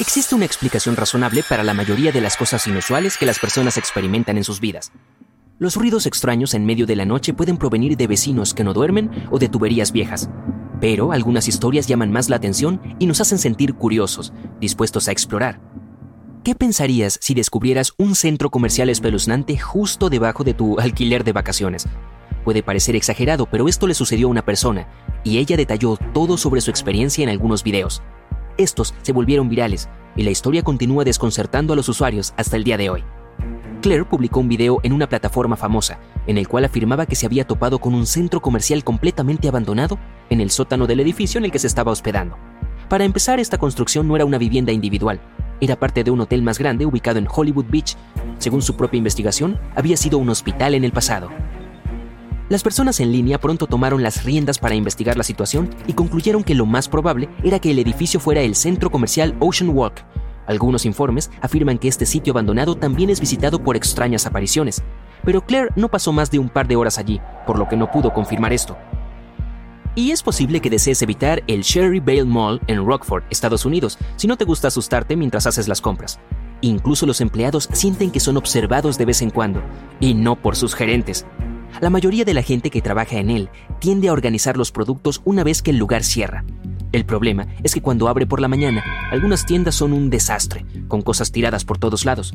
Existe una explicación razonable para la mayoría de las cosas inusuales que las personas experimentan en sus vidas. Los ruidos extraños en medio de la noche pueden provenir de vecinos que no duermen o de tuberías viejas. Pero algunas historias llaman más la atención y nos hacen sentir curiosos, dispuestos a explorar. ¿Qué pensarías si descubrieras un centro comercial espeluznante justo debajo de tu alquiler de vacaciones? Puede parecer exagerado, pero esto le sucedió a una persona, y ella detalló todo sobre su experiencia en algunos videos. Estos se volvieron virales y la historia continúa desconcertando a los usuarios hasta el día de hoy. Claire publicó un video en una plataforma famosa, en el cual afirmaba que se había topado con un centro comercial completamente abandonado en el sótano del edificio en el que se estaba hospedando. Para empezar, esta construcción no era una vivienda individual, era parte de un hotel más grande ubicado en Hollywood Beach. Según su propia investigación, había sido un hospital en el pasado. Las personas en línea pronto tomaron las riendas para investigar la situación y concluyeron que lo más probable era que el edificio fuera el centro comercial Ocean Walk. Algunos informes afirman que este sitio abandonado también es visitado por extrañas apariciones, pero Claire no pasó más de un par de horas allí, por lo que no pudo confirmar esto. Y es posible que desees evitar el Sherry Vale Mall en Rockford, Estados Unidos, si no te gusta asustarte mientras haces las compras. Incluso los empleados sienten que son observados de vez en cuando, y no por sus gerentes. La mayoría de la gente que trabaja en él tiende a organizar los productos una vez que el lugar cierra. El problema es que cuando abre por la mañana, algunas tiendas son un desastre, con cosas tiradas por todos lados.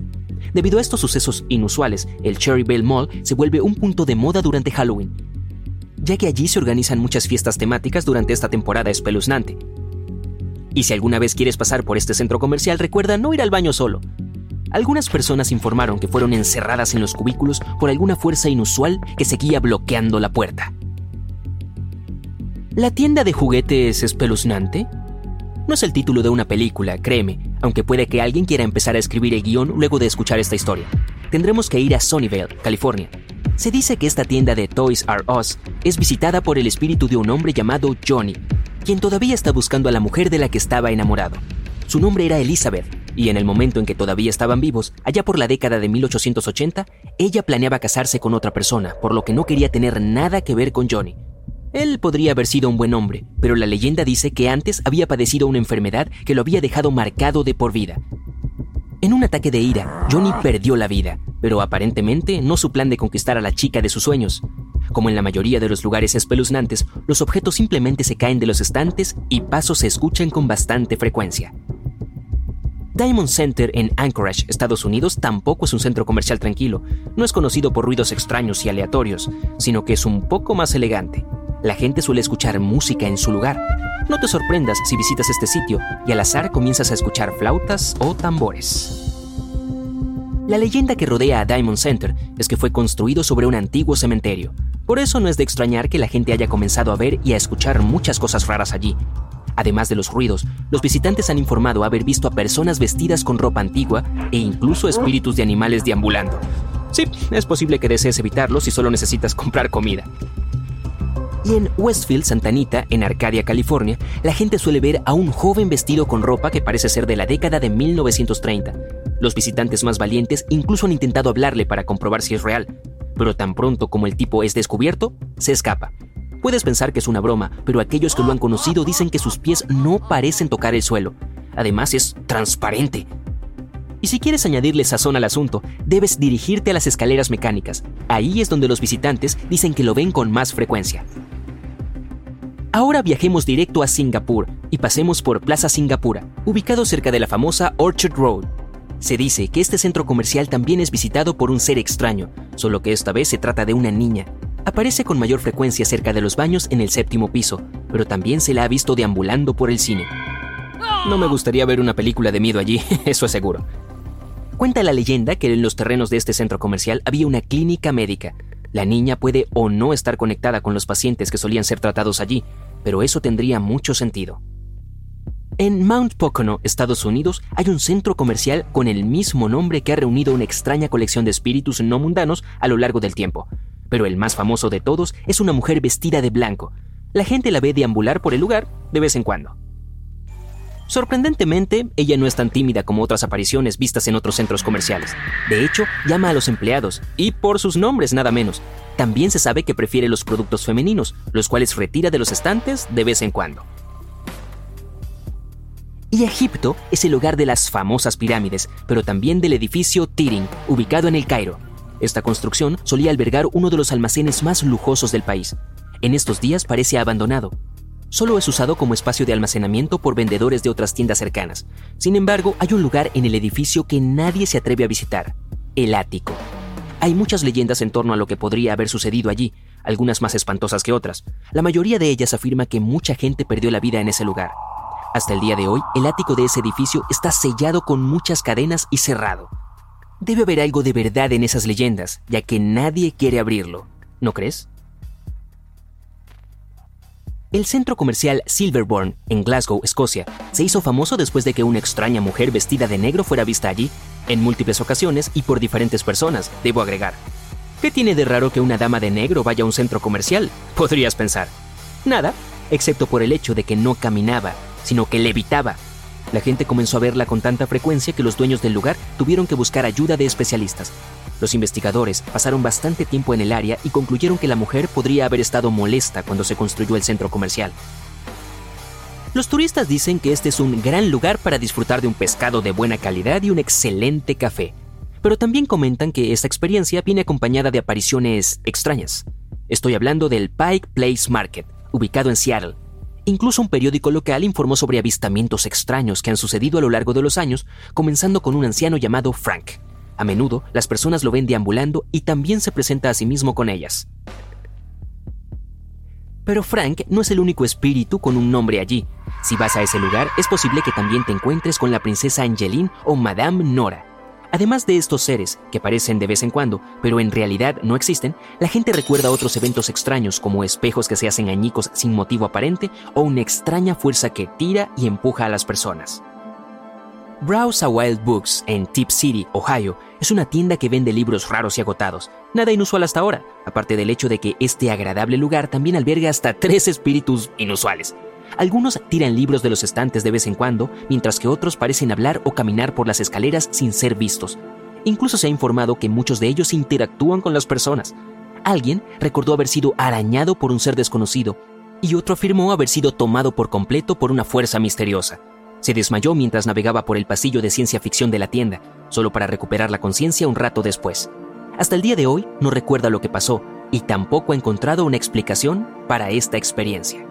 Debido a estos sucesos inusuales, el Cherry Bell Mall se vuelve un punto de moda durante Halloween, ya que allí se organizan muchas fiestas temáticas durante esta temporada espeluznante. Y si alguna vez quieres pasar por este centro comercial, recuerda no ir al baño solo. Algunas personas informaron que fueron encerradas en los cubículos por alguna fuerza inusual que seguía bloqueando la puerta. ¿La tienda de juguetes espeluznante? No es el título de una película, créeme, aunque puede que alguien quiera empezar a escribir el guion luego de escuchar esta historia. Tendremos que ir a Sunnyvale, California. Se dice que esta tienda de Toys R Us es visitada por el espíritu de un hombre llamado Johnny, quien todavía está buscando a la mujer de la que estaba enamorado. Su nombre era Elizabeth, y en el momento en que todavía estaban vivos, allá por la década de 1880, ella planeaba casarse con otra persona, por lo que no quería tener nada que ver con Johnny. Él podría haber sido un buen hombre, pero la leyenda dice que antes había padecido una enfermedad que lo había dejado marcado de por vida. En un ataque de ira, Johnny perdió la vida, pero aparentemente no su plan de conquistar a la chica de sus sueños. Como en la mayoría de los lugares espeluznantes, los objetos simplemente se caen de los estantes y pasos se escuchan con bastante frecuencia. Diamond Center en Anchorage, Estados Unidos, tampoco es un centro comercial tranquilo. No es conocido por ruidos extraños y aleatorios, sino que es un poco más elegante la gente suele escuchar música en su lugar. No te sorprendas si visitas este sitio y al azar comienzas a escuchar flautas o tambores. La leyenda que rodea a Diamond Center es que fue construido sobre un antiguo cementerio. Por eso no es de extrañar que la gente haya comenzado a ver y a escuchar muchas cosas raras allí. Además de los ruidos, los visitantes han informado haber visto a personas vestidas con ropa antigua e incluso espíritus de animales deambulando. Sí, es posible que desees evitarlo si solo necesitas comprar comida. Y en Westfield, Santa Anita, en Arcadia, California, la gente suele ver a un joven vestido con ropa que parece ser de la década de 1930. Los visitantes más valientes incluso han intentado hablarle para comprobar si es real, pero tan pronto como el tipo es descubierto, se escapa. Puedes pensar que es una broma, pero aquellos que lo han conocido dicen que sus pies no parecen tocar el suelo. Además es transparente. Y si quieres añadirle sazón al asunto, debes dirigirte a las escaleras mecánicas. Ahí es donde los visitantes dicen que lo ven con más frecuencia. Ahora viajemos directo a Singapur y pasemos por Plaza Singapura, ubicado cerca de la famosa Orchard Road. Se dice que este centro comercial también es visitado por un ser extraño, solo que esta vez se trata de una niña. Aparece con mayor frecuencia cerca de los baños en el séptimo piso, pero también se la ha visto deambulando por el cine. No me gustaría ver una película de miedo allí, eso es seguro. Cuenta la leyenda que en los terrenos de este centro comercial había una clínica médica. La niña puede o no estar conectada con los pacientes que solían ser tratados allí, pero eso tendría mucho sentido. En Mount Pocono, Estados Unidos, hay un centro comercial con el mismo nombre que ha reunido una extraña colección de espíritus no mundanos a lo largo del tiempo. Pero el más famoso de todos es una mujer vestida de blanco. La gente la ve deambular por el lugar de vez en cuando. Sorprendentemente, ella no es tan tímida como otras apariciones vistas en otros centros comerciales. De hecho, llama a los empleados, y por sus nombres nada menos. También se sabe que prefiere los productos femeninos, los cuales retira de los estantes de vez en cuando. Y Egipto es el hogar de las famosas pirámides, pero también del edificio Tiring, ubicado en el Cairo. Esta construcción solía albergar uno de los almacenes más lujosos del país. En estos días parece abandonado. Solo es usado como espacio de almacenamiento por vendedores de otras tiendas cercanas. Sin embargo, hay un lugar en el edificio que nadie se atreve a visitar, el ático. Hay muchas leyendas en torno a lo que podría haber sucedido allí, algunas más espantosas que otras. La mayoría de ellas afirma que mucha gente perdió la vida en ese lugar. Hasta el día de hoy, el ático de ese edificio está sellado con muchas cadenas y cerrado. Debe haber algo de verdad en esas leyendas, ya que nadie quiere abrirlo. ¿No crees? El centro comercial Silverbourne, en Glasgow, Escocia, se hizo famoso después de que una extraña mujer vestida de negro fuera vista allí, en múltiples ocasiones y por diferentes personas, debo agregar. ¿Qué tiene de raro que una dama de negro vaya a un centro comercial? Podrías pensar. Nada, excepto por el hecho de que no caminaba, sino que levitaba. La gente comenzó a verla con tanta frecuencia que los dueños del lugar tuvieron que buscar ayuda de especialistas. Los investigadores pasaron bastante tiempo en el área y concluyeron que la mujer podría haber estado molesta cuando se construyó el centro comercial. Los turistas dicen que este es un gran lugar para disfrutar de un pescado de buena calidad y un excelente café, pero también comentan que esta experiencia viene acompañada de apariciones extrañas. Estoy hablando del Pike Place Market, ubicado en Seattle. Incluso un periódico local informó sobre avistamientos extraños que han sucedido a lo largo de los años, comenzando con un anciano llamado Frank. A menudo las personas lo ven deambulando y también se presenta a sí mismo con ellas. Pero Frank no es el único espíritu con un nombre allí. Si vas a ese lugar, es posible que también te encuentres con la princesa Angeline o Madame Nora. Además de estos seres, que aparecen de vez en cuando, pero en realidad no existen, la gente recuerda otros eventos extraños como espejos que se hacen añicos sin motivo aparente o una extraña fuerza que tira y empuja a las personas. Browse a Wild Books en Tip City, Ohio, es una tienda que vende libros raros y agotados. Nada inusual hasta ahora, aparte del hecho de que este agradable lugar también alberga hasta tres espíritus inusuales. Algunos tiran libros de los estantes de vez en cuando, mientras que otros parecen hablar o caminar por las escaleras sin ser vistos. Incluso se ha informado que muchos de ellos interactúan con las personas. Alguien recordó haber sido arañado por un ser desconocido, y otro afirmó haber sido tomado por completo por una fuerza misteriosa. Se desmayó mientras navegaba por el pasillo de ciencia ficción de la tienda, solo para recuperar la conciencia un rato después. Hasta el día de hoy no recuerda lo que pasó y tampoco ha encontrado una explicación para esta experiencia.